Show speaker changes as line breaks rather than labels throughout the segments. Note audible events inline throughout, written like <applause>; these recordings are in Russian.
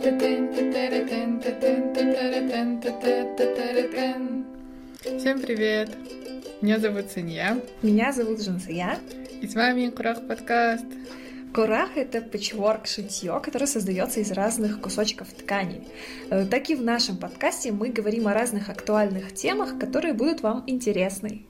Всем привет! Меня зовут Санья.
Меня зовут Жансия.
И с вами Курах подкаст.
Курах — это пэтчворк шитье, которое создается из разных кусочков ткани. Э, так и в нашем подкасте мы говорим о разных актуальных темах, которые будут вам интересны.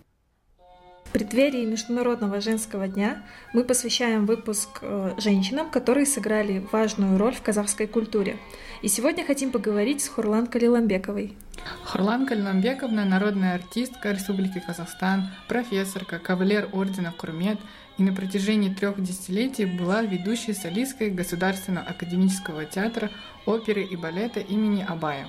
В преддверии Международного женского дня мы посвящаем выпуск э, женщинам, которые сыграли важную роль в казахской культуре. И сегодня хотим поговорить с Хурлан Калиламбековой.
Хурлан Калиламбековна – народная артистка Республики Казахстан, профессорка, кавалер ордена Курмет и на протяжении трех десятилетий была ведущей солисткой Государственного академического театра оперы и балета имени Абая.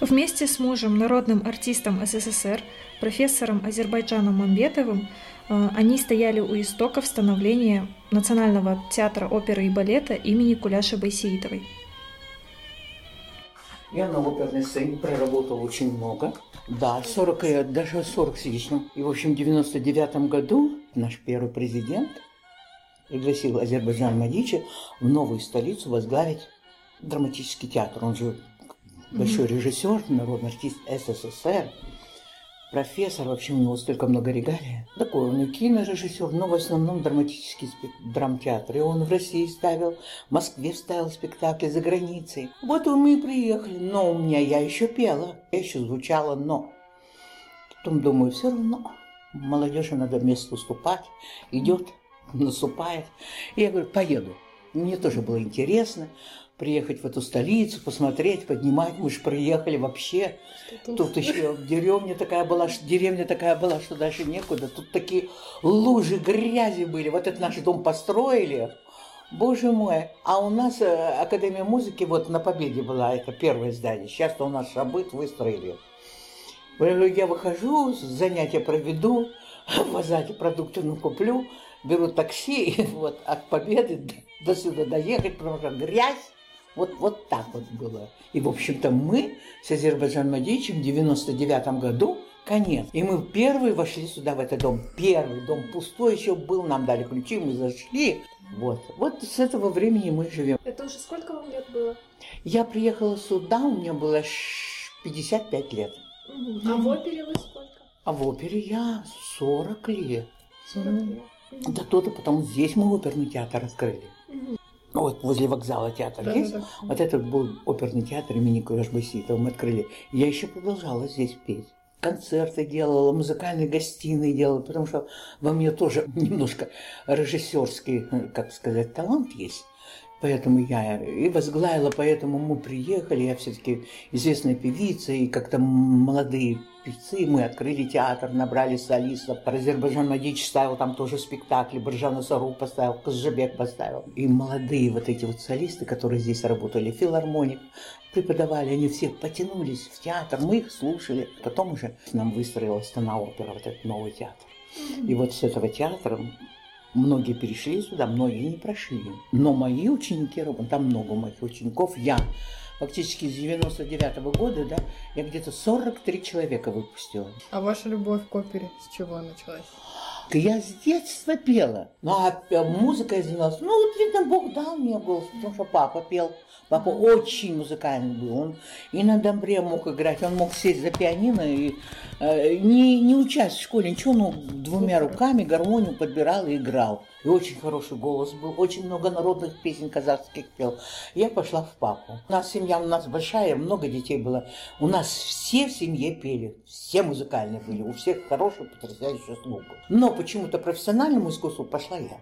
Вместе с мужем, народным артистом СССР, профессором Азербайджаном Мамбетовым, э, они стояли у истоков становления Национального театра оперы и балета имени Куляши Байсеитовой.
Я на оперной сцене проработал очень много. Да, 40, даже 40 с лишним. И, в общем, в 99 году наш первый президент пригласил Азербайджан Мадича в новую столицу возглавить драматический театр. Он же большой режиссер, народный артист СССР, профессор, вообще у него столько много регалий. Такой он и кинорежиссер, но в основном драматический драмтеатр. И он в России ставил, в Москве ставил спектакли за границей. Вот и мы приехали, но у меня я еще пела, я еще звучала, но. Потом думаю, все равно молодежи надо место уступать, идет, <laughs> наступает. И я говорю, поеду. Мне тоже было интересно приехать в эту столицу, посмотреть, поднимать. Мы же приехали вообще. Тут, тут еще деревня такая была, деревня такая была, что дальше некуда. Тут такие лужи грязи были. Вот этот наш дом построили. Боже мой. А у нас э, Академия музыки вот на Победе была, это первое здание. Сейчас-то у нас Шабыт выстроили. Я выхожу, занятия проведу, <laughs> в Азате продукты ну, куплю, беру такси, <laughs> и вот от Победы до сюда доехать, потому что грязь, вот, вот так вот было. И, в общем-то, мы с Азербайджаном Мадичем в 99 году конец. И мы первые вошли сюда, в этот дом. Первый дом пустой еще был, нам дали ключи, мы зашли. Вот. Вот с этого времени мы живем.
Это уже сколько вам лет было?
Я приехала сюда, у меня было 55 лет.
Угу. А в опере вы сколько?
А в опере я 40 лет.
40 лет.
Да то-то потом здесь мы оперный театр открыли. Угу вот возле вокзала театр да, есть. Да, да. Вот этот был оперный театр имени Курашбаситова. Мы открыли. Я еще продолжала здесь петь. Концерты делала, музыкальные гостиные делала, потому что во мне тоже <laughs> немножко режиссерский, как сказать, талант есть. Поэтому я и возглавила, поэтому мы приехали, я все-таки известная певица, и как-то молодые певцы, мы открыли театр, набрали солистов. Азербайджан Мадич ставил там тоже спектакли, Баржан Сару поставил, Казжебек поставил. И молодые вот эти вот солисты, которые здесь работали, филармоник, преподавали, они все потянулись в театр, мы их слушали. Потом уже нам выстроилась Стана опера, вот этот новый театр. И вот с этого театра Многие перешли сюда, многие не прошли. Но мои ученики, там много моих учеников, я фактически с 99 -го года, да, я где-то 43 человека выпустила.
А ваша любовь к опере с чего началась?
Я с детства пела. Ну, а музыкой занималась. Ну, вот, видно, Бог дал мне голос, потому что папа пел. Папа очень музыкальный был. Он и на домбре мог играть, он мог сесть за пианино и э, не, не учась в школе, ничего, но двумя руками гармонию подбирал и играл. И очень хороший голос был, очень много народных песен казахских пел. Я пошла в папу. У нас семья у нас большая, много детей было. У нас все в семье пели, все музыкальные были, у всех хороший, потрясающий слух. Но почему-то профессиональному искусству пошла я.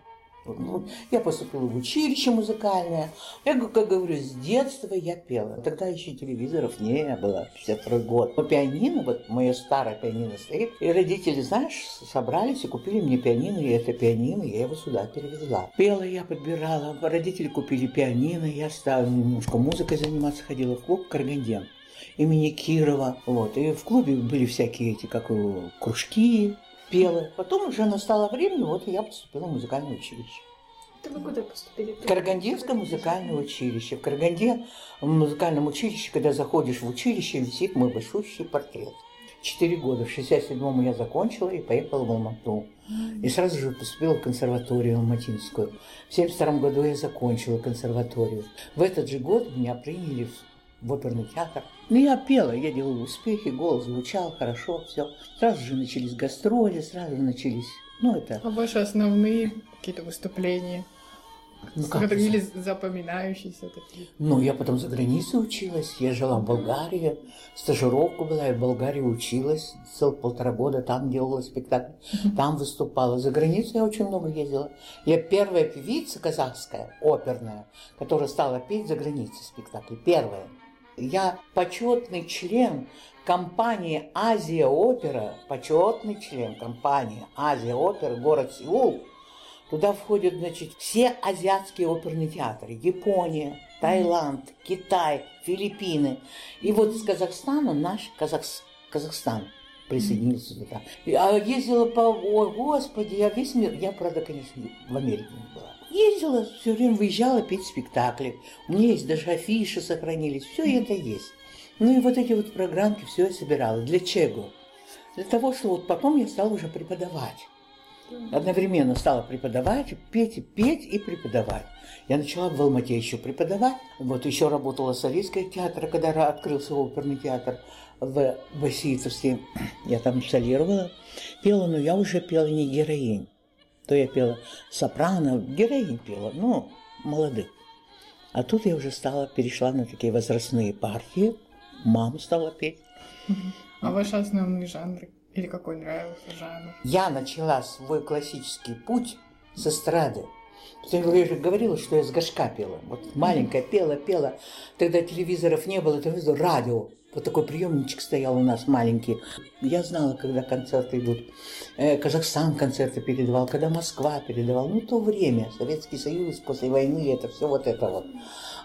Я поступила в училище музыкальное. Я, как говорю, с детства я пела. Тогда еще телевизоров не было, 52 год. По пианино, вот мое старое пианино стоит, и родители, знаешь, собрались и купили мне пианино, и это пианино я его сюда перевезла. Пела я, подбирала, родители купили пианино, я стала немножко музыкой заниматься, ходила в клуб «Карганден» имени Кирова. Вот. И в клубе были всякие эти, как кружки, пела. Потом уже настало время, вот я поступила в музыкальное училище.
Это вы куда поступили?
Карагандинское музыкальное училище. В Караганде, в музыкальном училище, когда заходишь в училище, висит мой большущий портрет. четыре года. В 67-м я закончила и поехала в Алмату. И сразу же поступила в консерваторию Алматинскую. В 72 году я закончила консерваторию. В этот же год меня приняли в оперный театр. Ну, я пела, я делала успехи, голос звучал хорошо, все. Сразу же начались гастроли, сразу начались, ну, это...
А ваши основные какие-то выступления?
Ну, Как это?
или запоминающиеся такие?
Ну, я потом за границей училась, я жила в Болгарии, стажировку была, я в Болгарии училась, целых полтора года там делала спектакль, там выступала. За границу я очень много ездила. Я первая певица казахская, оперная, которая стала петь за границей спектакли. Первая. Я почетный член компании Азия Опера, почетный член компании Азия Опера, город Сеул. Туда входят, значит, все азиатские оперные театры. Япония, Таиланд, Китай, Филиппины. И вот из Казахстана наш Казахс- Казахстан присоединился туда. А ездила по... Ой, господи, я весь мир... Я, правда, конечно, в Америке не была. Ездила, все время выезжала петь спектакли. У меня есть даже афиши сохранились. Все это есть. Ну и вот эти вот программки все я собирала. Для чего? Для того, что вот потом я стала уже преподавать. Одновременно стала преподавать, петь, и петь и преподавать. Я начала в Алмате еще преподавать. Вот еще работала солисткой театра, когда открылся оперный театр в Васильевске. Я там солировала, пела, но я уже пела не героинь. То я пела сопрано, героинь пела, ну, молодых. А тут я уже стала, перешла на такие возрастные партии. Мама стала петь.
А ваши основные жанры? Или какой нравился жанр?
Я начала свой классический путь с эстрады. Я говорю, я же говорила, что я с горшка пела. Вот маленькая пела, пела. Тогда телевизоров не было, телевизор, радио. Вот такой приемничек стоял у нас маленький. Я знала, когда концерты идут. Э, Казахстан концерты передавал, когда Москва передавал. Ну, то время, Советский Союз после войны, это все вот это вот.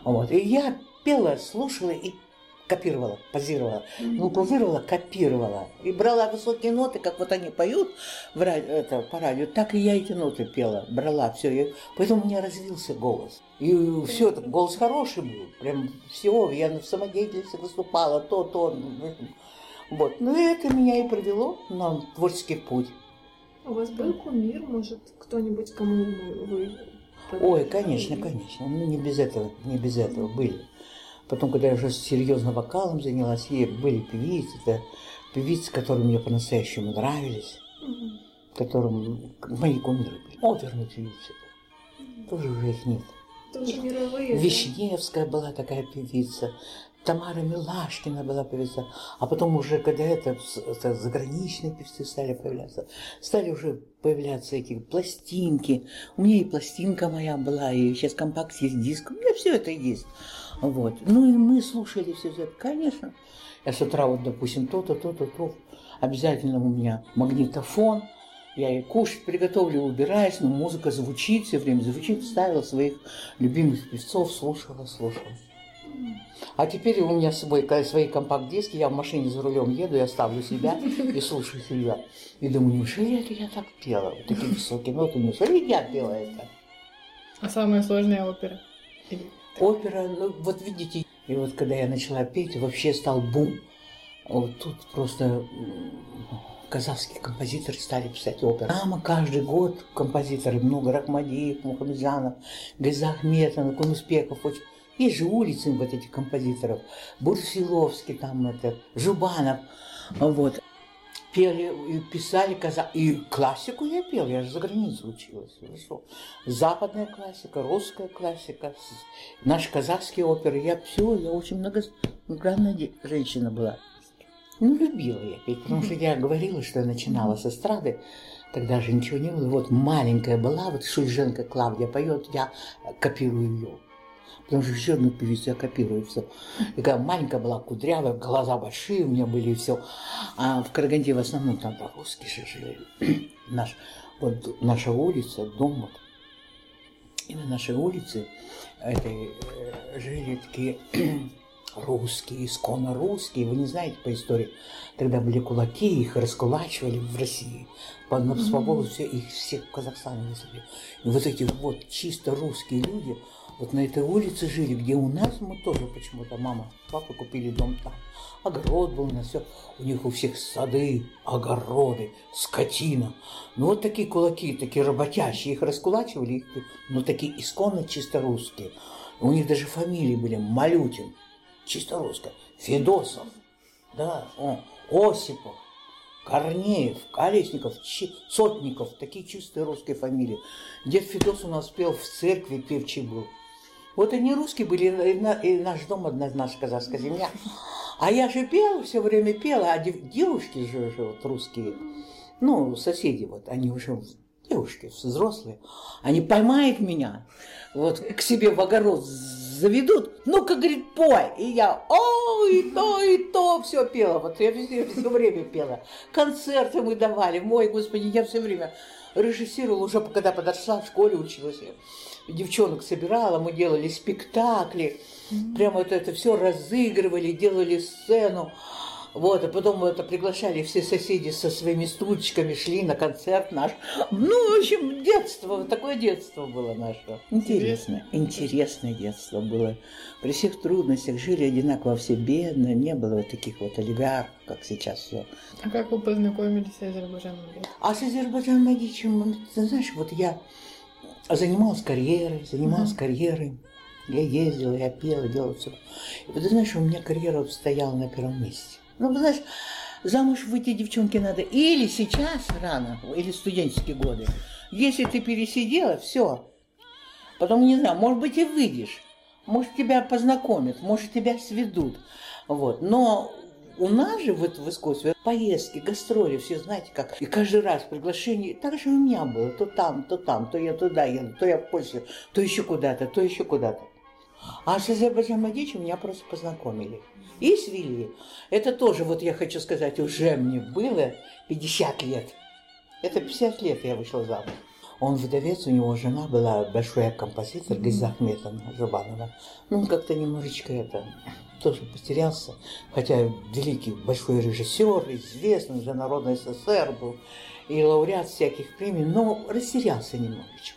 вот. И я пела, слушала и копировала, позировала. Ну, позировала, копировала. И брала высокие ноты, как вот они поют в ра- это, по радио, так и я эти ноты пела, брала все. Поэтому у меня развился голос. И все, голос хороший был, прям всего. Я в самодеятельности выступала, то, то. Вот. Ну, и это меня и привело на творческий путь.
У вас был кумир, может, кто-нибудь, кому вы...
Ой, конечно, конечно. Ну, не без этого, не без этого были. Потом, когда я уже серьезно вокалом занялась, и были певицы, это певицы, которые мне по-настоящему нравились,
Мгм.
которым мои кумиры были. Оперные певицы. Тоже уже их нет.
Это уже мировые. да?
Вишневская была такая певица, Тамара Милашкина была певица, а потом уже, когда это, это заграничные певцы стали появляться, стали уже появляться эти пластинки. У меня и пластинка моя была, и сейчас компакт есть, диск, у меня все это есть. Вот. Ну и мы слушали все это, конечно. Я с утра вот, допустим, то-то, то-то, то. Обязательно у меня магнитофон. Я и кушать приготовлю, убираюсь, но музыка звучит, все время звучит, ставила своих любимых певцов, слушала, слушала. А теперь у меня с собой свои компакт-диски, я в машине за рулем еду, я ставлю себя и слушаю себя. И думаю, неужели это я так пела? Вот такие высокие ноты, неужели я пела это?
А самая сложная опера?
Опера, ну вот видите, и вот когда я начала петь, вообще стал бум. Вот тут просто казахские композиторы стали писать оперы. Там каждый год композиторы, много Рахмадиев, Мухамеджанов, Гайза Ахметов, Кумуспеков, очень. Есть же улицы вот этих композиторов. Бурсиловский там, это, Жубанов. Вот. Пели писали казах... И классику я пел, я же за границей училась. Что? Западная классика, русская классика, наши казахские оперы. Я все, я очень многогранная женщина была. Ну, любила я петь, потому что я говорила, что я начинала с эстрады. Тогда же ничего не было. Вот маленькая была, вот Шульженко Клавдия поет, я копирую ее. Потому что еще одну певицу я копирую все. Когда маленькая была, кудрявая, глаза большие у меня были и все. А в Караганде в основном там русские же жили. <clears throat> Наш, вот наша улица, дом вот. И на нашей улице этой, э, жили такие <clears throat> русские, исконно русские. Вы не знаете по истории. Тогда были кулаки, их раскулачивали в России. По на свободу все, их всех в Казахстане высадили. И вот эти вот чисто русские люди, вот на этой улице жили, где у нас мы тоже почему-то мама, папа купили дом там. Огород был на все. У них у всех сады, огороды, скотина. Ну вот такие кулаки, такие работящие. Их раскулачивали, их, ну такие исконно чисто русские. У них даже фамилии были Малютин, чисто русская, Федосов, да, о, Осипов, Корнеев, Колесников, Сотников, такие чистые русские фамилии. Дед Федос у нас пел в церкви, певчий был. Вот они русские были, и наш дом одна наша казахская земля. А я же пела, все время пела, а девушки же, же вот русские, ну, соседи вот, они уже девушки взрослые, они поймают меня, вот к себе в огород заведут, ну-ка, говорит, пой. И я, о, и то, и то, все пела. Вот я все, все время пела. Концерты мы давали, мой господи, я все время режиссировала уже, когда подошла, в школе училась. Девчонок собирала, мы делали спектакли. Прямо вот это все разыгрывали, делали сцену. Вот, а потом это приглашали все соседи со своими стульчиками, шли на концерт наш. Ну, в общем, детство, такое детство было наше. Интересно, интересное детство было. При всех трудностях жили одинаково все бедно, не было вот таких вот олигархов, как сейчас все.
А как вы познакомились с Азербайджаном?
А с Азербайджаном Магичем, ты знаешь, вот я занималась карьерой, занималась uh-huh. карьерой. Я ездила, я пела, делала все. И вот ты знаешь, у меня карьера вот стояла на первом месте. Ну, знаешь, замуж выйти девчонке надо или сейчас рано, или студенческие годы. Если ты пересидела, все. Потом, не знаю, может быть, и выйдешь. Может, тебя познакомят, может, тебя сведут. Вот. Но у нас же вот в искусстве поездки, гастроли, все знаете как. И каждый раз приглашение, так же у меня было, то там, то там, то я туда еду, то я в Польшу, то еще куда-то, то еще куда-то. А с Азербайджаном Мадичем меня просто познакомили и свели. Это тоже, вот я хочу сказать, уже мне было 50 лет. Это 50 лет я вышла замуж. Он вдовец, у него жена была большая композитор Гайза Ахметовна Жубанова. Ну, он как-то немножечко это тоже потерялся, хотя великий большой режиссер, известный за Народный СССР был, и лауреат всяких премий, но растерялся немножечко.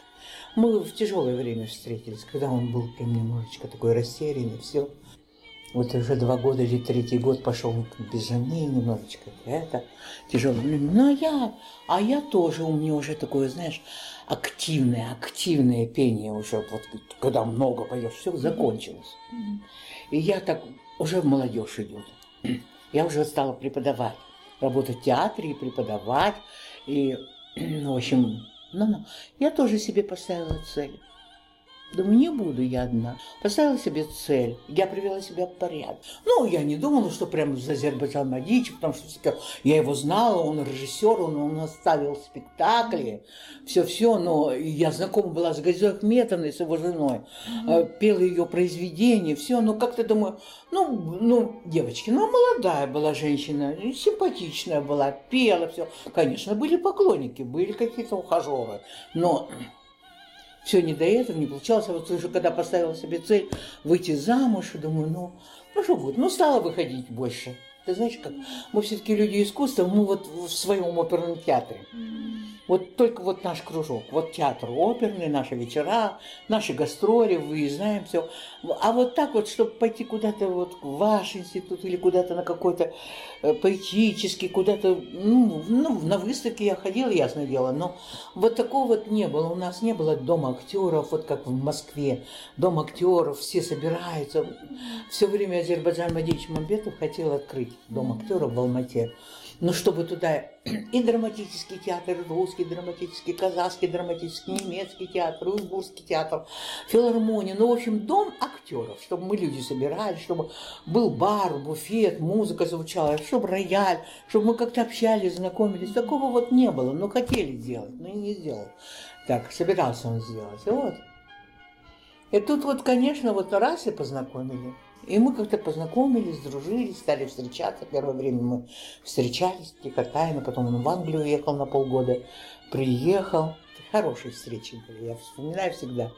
Мы в тяжелое время встретились, когда он был прям немножечко такой растерянный, все. Вот уже два года или третий год пошел без жены немножечко. Это тяжело. Ну, а я, а я тоже, у меня уже такое, знаешь, активное, активное пение уже, вот когда много поешь, все закончилось. И я так, уже в молодежь идет. <clears throat> Я уже стала преподавать, работать в театре и преподавать. И, <clears throat> в общем, ну, я тоже себе поставила цель. Думаю, не буду я одна. Поставила себе цель. Я привела себя в порядок. Ну, я не думала, что прямо за Азербайджан Мадичи, потому что я его знала, он режиссер, он, он оставил спектакли, все-все, но я знакома была с Газой Ахметовной, с его женой, mm-hmm. пела ее произведения, все, но как-то думаю, ну, ну, девочки, ну, молодая была женщина, симпатичная была, пела все. Конечно, были поклонники, были какие-то ухажеры, но все не до этого, не получалось. А вот уже когда поставила себе цель выйти замуж, думаю, ну, ну что будет, ну стала выходить больше. Ты знаешь, как мы все-таки люди искусства, мы вот в своем оперном театре. Вот только вот наш кружок, вот театр оперный, наши вечера, наши гастроли, выезжаем, все. А вот так вот, чтобы пойти куда-то вот в ваш институт или куда-то на какой-то э, поэтический, куда-то, ну, ну, на выставке я ходила, ясное дело, но вот такого вот не было. У нас не было дома актеров, вот как в Москве. Дом актеров, все собираются. Все время Азербайджан Мадич Мамбетов хотел открыть дом актеров в Алмате но чтобы туда и драматический театр, и русский драматический, казахский драматический, немецкий театр, уйгурский театр, филармония, ну, в общем, дом актеров, чтобы мы люди собирались, чтобы был бар, буфет, музыка звучала, чтобы рояль, чтобы мы как-то общались, знакомились. Такого вот не было, но хотели сделать, но и не сделал. Так, собирался он сделать, и вот. И тут вот, конечно, вот раз и познакомили. И мы как-то познакомились, дружили, стали встречаться. Первое время мы встречались тихо, тайно. Потом он в Англию уехал на полгода, приехал. Хорошие встречи были, я вспоминаю всегда.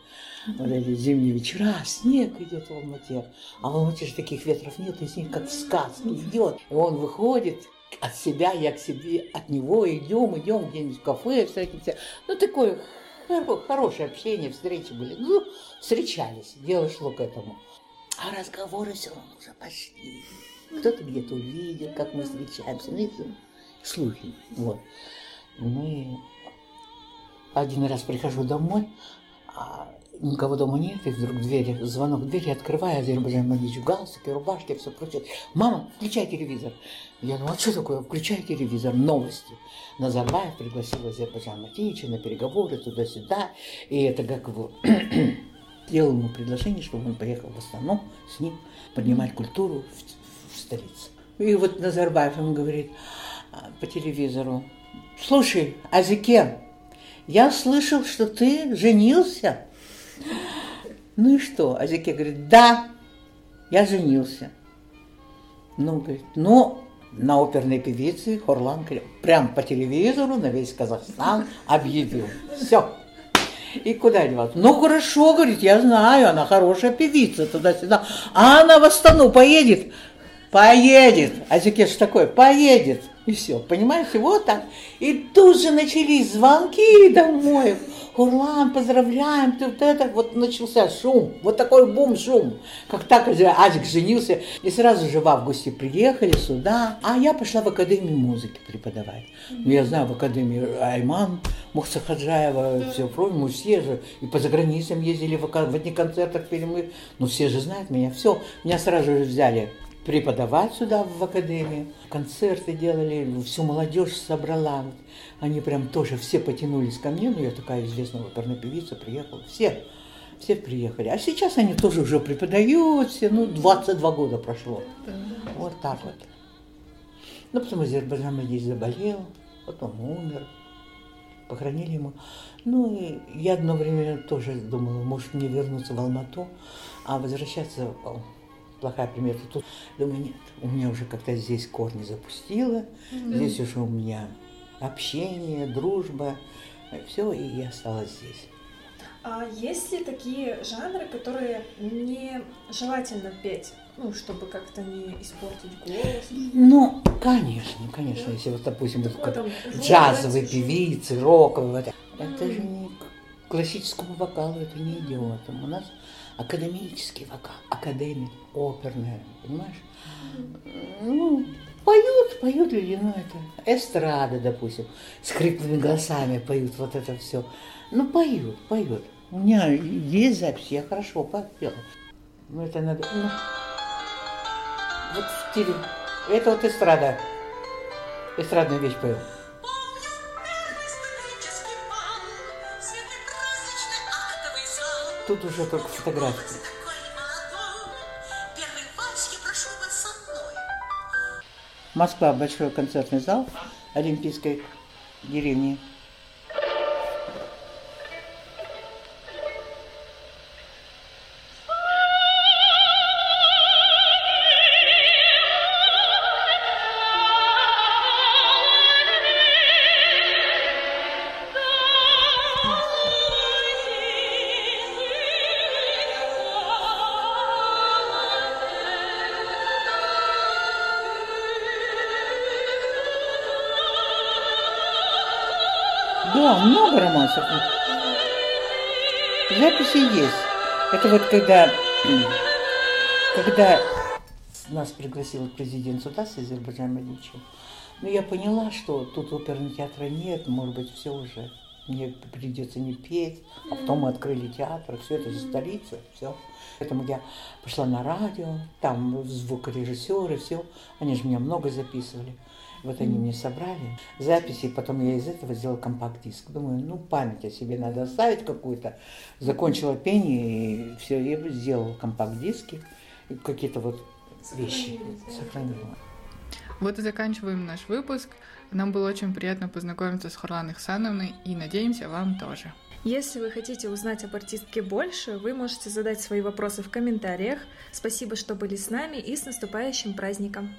Вот эти зимние вечера, снег идет в Алмате. А в Алмате же таких ветров нет, и снег как в сказке идет. И он выходит, от себя, я к себе, от него идем, идем где-нибудь в кафе, встретимся. Ну, такой хорошее общение, встречи были. Ну, встречались, дело шло к этому. А разговоры все равно уже пошли. Кто-то где-то увидел, как мы встречаемся. Ну, это слухи. Вот. Ну и один раз прихожу домой, а никого дома нет, и вдруг двери, звонок в двери, открываю, Азербайджан Мадич в галстуке, все прочее. Мама, включай телевизор. Я говорю, а что такое? Включай телевизор, новости. Назарбаев пригласил Азербайджан Матича на переговоры туда-сюда, и это как его сделал ему предложение, чтобы он поехал в основном с ним поднимать культуру в, в столице. И вот Назарбаев ему говорит а, по телевизору, слушай, Азике, я слышал, что ты женился. Ну и что? Азике говорит, да, я женился. Ну, говорит, ну, на оперной певице Хорлан прям по телевизору на весь Казахстан объявил. Все. И куда деваться? Ну хорошо, говорит, я знаю, она хорошая певица, туда-сюда. А она в Астану поедет? Поедет. А Зикеш такой, поедет. И все, понимаете, вот так. И тут же начались звонки домой. Урлан, поздравляем, ты вот это, вот начался шум, вот такой бум-шум, как так Азик женился, и сразу же в августе приехали сюда, а я пошла в Академию музыки преподавать. Ну, я знаю, в Академии Айман, Мухса Хаджаева, все прочее, мы все же, и по заграницам ездили, в, в одних концертах пели мы, ну, все же знают меня, все, меня сразу же взяли преподавать сюда, в академию. Концерты делали, всю молодежь собрала. Они прям тоже все потянулись ко мне, ну я такая известная оперная певица, приехала. Все, все приехали. А сейчас они тоже уже преподают, все, ну 22 года прошло. Вот так вот. Ну, потом Азербайджан здесь заболел, потом умер, похоронили ему. Ну, и я одно время тоже думала, может мне вернуться в Алмату, а возвращаться плохая примета. Тут думаю, нет, у меня уже как-то здесь корни запустила, mm-hmm. здесь уже у меня общение, дружба, все, и я осталась здесь.
А есть ли такие жанры, которые не желательно петь, ну, чтобы как-то не испортить голос?
Ну, конечно, конечно, да. если вот, допустим, вот как джазовые певицы, роковые, вот, mm. это же не классическому вокалу, это не идет. У нас академический вокал, академик, оперная, понимаешь? Ну, поют, поют люди, ну это эстрада, допустим, с хриплыми голосами поют вот это все. Ну, поют, поют. У меня есть запись, я хорошо попела. Ну, это надо, ну, вот в стиле, это вот эстрада, эстрадную вещь пою. Тут уже только фотографии. Москва, большой концертный зал Олимпийской деревни. Да, много романсов. Записи есть. Это вот когда, <clears throat> когда нас пригласил президент сюда с Азербайджана Мадичи, ну, я поняла, что тут оперного театра нет, может быть, все уже. Мне придется не петь, а потом мы открыли театр, все это за столица, все. Поэтому я пошла на радио, там звукорежиссеры, все, они же меня много записывали. Вот они мне собрали записи, потом я из этого сделала компакт-диск. Думаю, ну, память о себе надо оставить какую-то. Закончила пение, и все, я сделала компакт-диски, какие-то вот вещи сохранила.
Вот и заканчиваем наш выпуск. Нам было очень приятно познакомиться с Хурлан Ихсановной и надеемся, вам тоже.
Если вы хотите узнать об артистке больше, вы можете задать свои вопросы в комментариях. Спасибо, что были с нами и с наступающим праздником!